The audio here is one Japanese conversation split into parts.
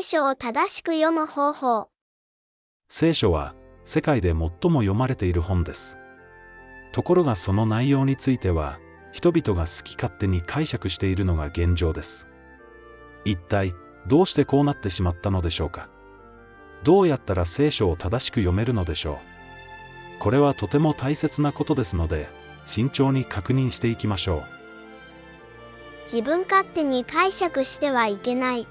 聖書を正しく読む方法。聖書は世界で最も読まれている本です。ところがその内容については、人々が好き勝手に解釈しているのが現状です。一体、どうしてこうなってしまったのでしょうか。どうやったら聖書を正しく読めるのでしょう。これはとても大切なことですので、慎重に確認していきましょう。自分勝手に解釈してはいけない。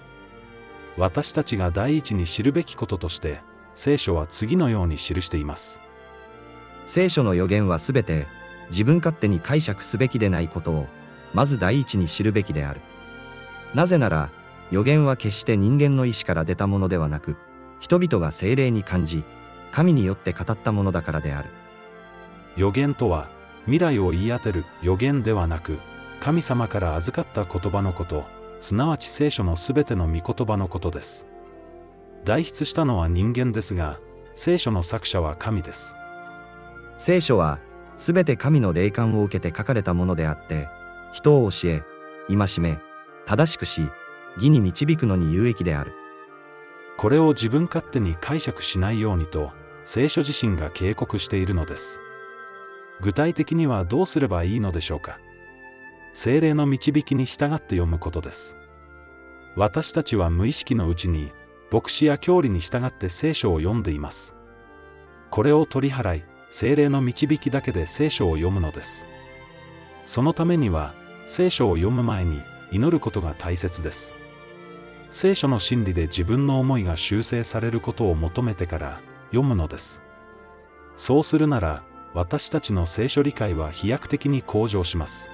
私たちが第一に知るべきこととして、聖書は次のように記しています。聖書の予言はすべて、自分勝手に解釈すべきでないことを、まず第一に知るべきである。なぜなら、予言は決して人間の意志から出たものではなく、人々が精霊に感じ、神によって語ったものだからである。予言とは、未来を言い当てる予言ではなく、神様から預かった言葉のこと、すなわち聖書のすべての御言葉のことです。代筆したのは人間ですが、聖書の作者は神です。聖書は、すべて神の霊感を受けて書かれたものであって、人を教え、戒め、正しくし、義に導くのに有益である。これを自分勝手に解釈しないようにと、聖書自身が警告しているのです。具体的にはどうすればいいのでしょうか。精霊の導きに従って読むことです。私たちは無意識のうちに、牧師や教理に従って聖書を読んでいます。これを取り払い、精霊の導きだけで聖書を読むのです。そのためには、聖書を読む前に祈ることが大切です。聖書の真理で自分の思いが修正されることを求めてから読むのです。そうするなら、私たちの聖書理解は飛躍的に向上します。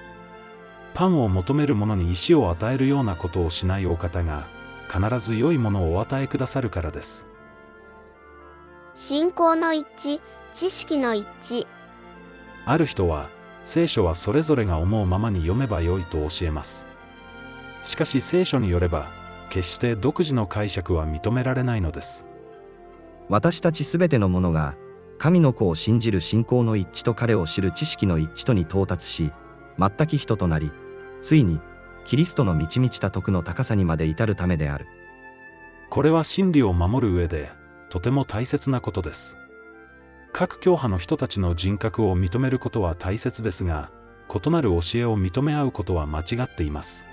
パンを求める者に石を与えるようなことをしないお方が、必ず良いものをお与えくださるからです。信仰の一致、知識の一致。ある人は、聖書はそれぞれが思うままに読めばよいと教えます。しかし聖書によれば、決して独自の解釈は認められないのです。私たちすべてのものが、神の子を信じる信仰の一致と彼を知る知識の一致とに到達し、全き人となり、ついに、キリストの満ち満ちた徳の高さにまで至るためである。これは真理を守る上で、とても大切なことです。各教派の人たちの人格を認めることは大切ですが、異なる教えを認め合うことは間違っています。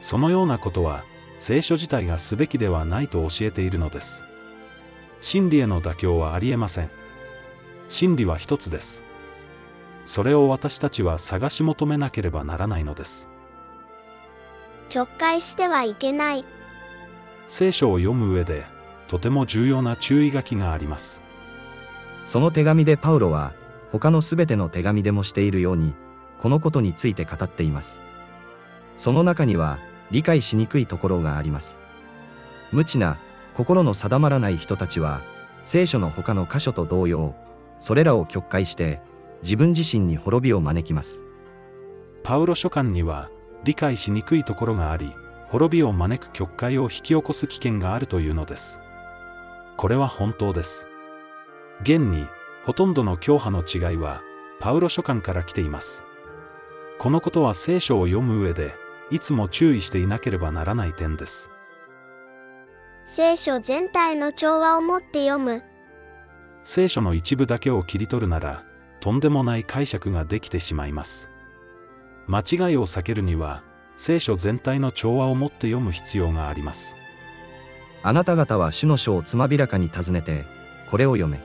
そのようなことは、聖書自体がすべきではないと教えているのです。真理への妥協はありえません。真理は一つです。それを私たちは探し求めなければならないのです。曲解してはいけない。聖書を読む上で、とても重要な注意書きがあります。その手紙でパウロは、他のすべての手紙でもしているように、このことについて語っています。その中には、理解しにくいところがあります。無知な、心の定まらない人たちは、聖書の他の箇所と同様、それらを曲解して、自分自身に滅びを招きます。パウロ書簡には、理解しにくいところがあり、滅びを招く曲解を引き起こす危険があるというのです。これは本当です。現に、ほとんどの教派の違いは、パウロ書簡から来ています。このことは聖書を読む上で、いつも注意していなければならない点です。聖書全体の調和を持って読む。聖書の一部だけを切り取るなら、とんでもない解釈ができてしまいます。間違いを避けるには、聖書全体の調和を持って読む必要があります。あなた方は主の書をつまびらかに尋ねて、これを読め。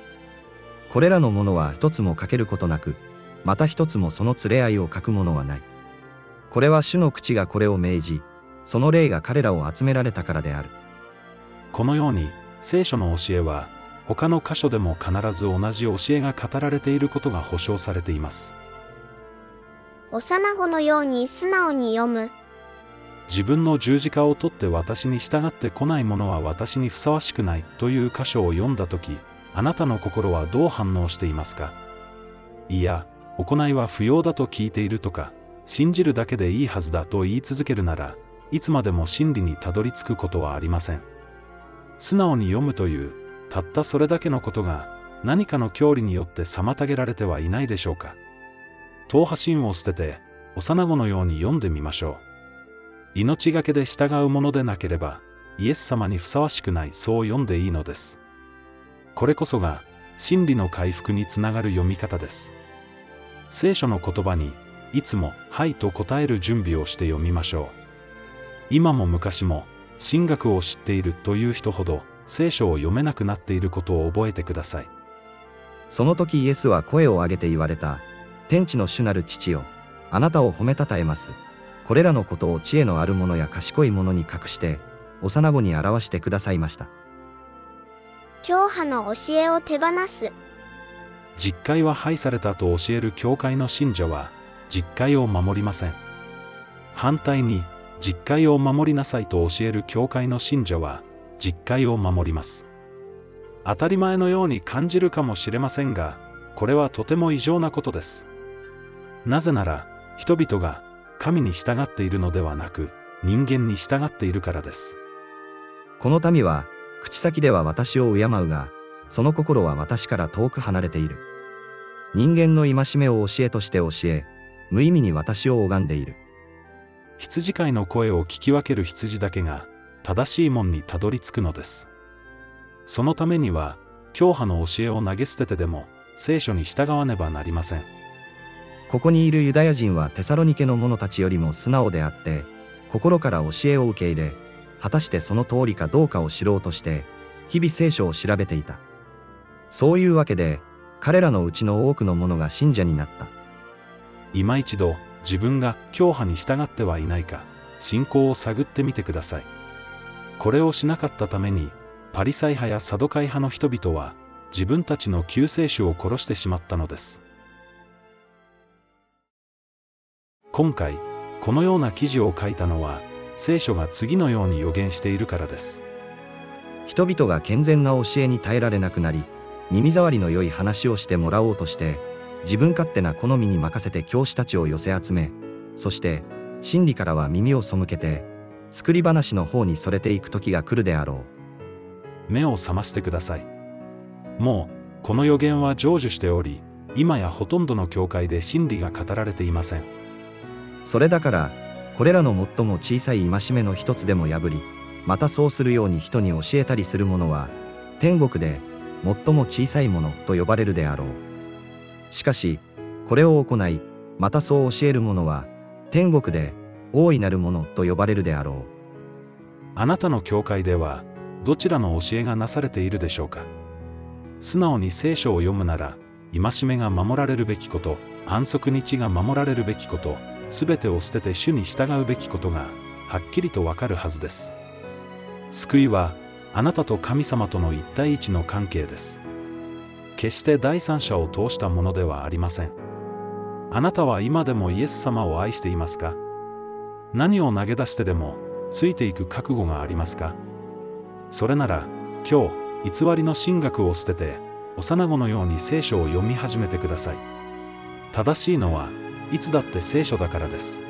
これらのものは一つも欠けることなく、また一つもその連れ合いを書くものはない。これは主の口がこれを命じ、その霊が彼らを集められたからである。このように、聖書の教えは、他の箇所でも必ず同じ教えが語られていることが保証されています。幼子のように素直に読む。自分の十字架を取って私に従ってこない者は私にふさわしくないという箇所を読んだとき、あなたの心はどう反応していますか？いや、行いは不要だと聞いているとか、信じるだけでいいはずだと言い続けるなら、いつまでも真理にたどり着くことはありません。素直に読むという、たったそれだけのことが、何かの教理によって妨げられてはいないでしょうか。党派心を捨てて、幼子のように読んでみましょう。命がけで従うものでなければ、イエス様にふさわしくないそう読んでいいのです。これこそが、真理の回復につながる読み方です。聖書の言葉に、いつも、はいと答える準備をして読みましょう。今も昔も、神学を知っているという人ほど、聖書を読めなくなっていることを覚えてください。その時イエスは声を上げて言われた。天地の主なる父よ。あなたを褒めたたえます。これらのことを知恵のある者や賢い者に隠して、幼子に表してくださいました。教派の教えを手放す。実会は廃されたと教える教会の信者は、実会を守りません。反対に、実会を守りなさいと教える教会の信者は、実会を守ります。当たり前のように感じるかもしれませんが、これはとても異常なことです。なぜなら、人々が神に従っているのではなく、人間に従っているからです。この民は、口先では私を敬うが、その心は私から遠く離れている。人間の戒めを教えとして教え、無意味に私を拝んでいる。羊飼いの声を聞き分ける羊だけが、正しい門にたどり着くのです。そのためには、教派の教えを投げ捨ててでも、聖書に従わねばなりません。ここにいるユダヤ人はテサロニケの者たちよりも素直であって、心から教えを受け入れ、果たしてその通りかどうかを知ろうとして、日々聖書を調べていた。そういうわけで、彼らのうちの多くの者が信者になった。今一度、自分が教派に従ってはいないか、信仰を探ってみてください。これをしなかったために、パリサイ派やサドカイ派の人々は、自分たちの救世主を殺してしまったのです。今回、このような記事を書いたのは、聖書が次のように予言しているからです。人々が健全な教えに耐えられなくなり、耳障りの良い話をしてもらおうとして、自分勝手な好みに任せて教師たちを寄せ集め、そして、真理からは耳を背けて、作り話の方にそれていく時が来るであろう。目を覚ましてください。もう、この予言は成就しており、今やほとんどの教会で真理が語られていません。それだから、これらの最も小さい戒めの一つでも破り、またそうするように人に教えたりする者は、天国で、最も小さいものと呼ばれるであろう。しかし、これを行い、またそう教える者は、天国で、大いなるものと呼ばれるであろう。あなたの教会では、どちらの教えがなされているでしょうか？素直に聖書を読むなら、戒めが守られるべきこと、安息日が守られるべきこと、すべてを捨てて主に従うべきことが、はっきりとわかるはずです。救いは、あなたと神様との一対一の関係です。決して第三者を通したものではありません。あなたは今でもイエス様を愛していますか？何を投げ出してでも、ついていく覚悟がありますか？それなら、今日、偽りの神学を捨てて、幼子のように聖書を読み始めてください。正しいのは、いつだって聖書だからです。